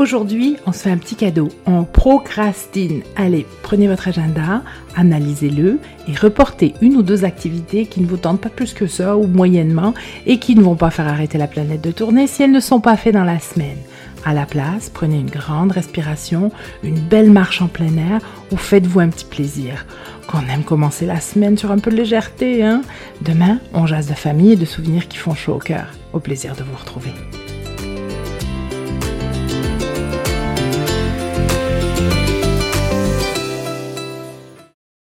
Aujourd'hui, on se fait un petit cadeau. On procrastine. Allez, prenez votre agenda, analysez-le et reportez une ou deux activités qui ne vous tentent pas plus que ça ou moyennement et qui ne vont pas faire arrêter la planète de tourner si elles ne sont pas faites dans la semaine. À la place, prenez une grande respiration, une belle marche en plein air ou faites-vous un petit plaisir. Qu'on aime commencer la semaine sur un peu de légèreté, hein Demain, on jase de famille et de souvenirs qui font chaud au cœur. Au plaisir de vous retrouver.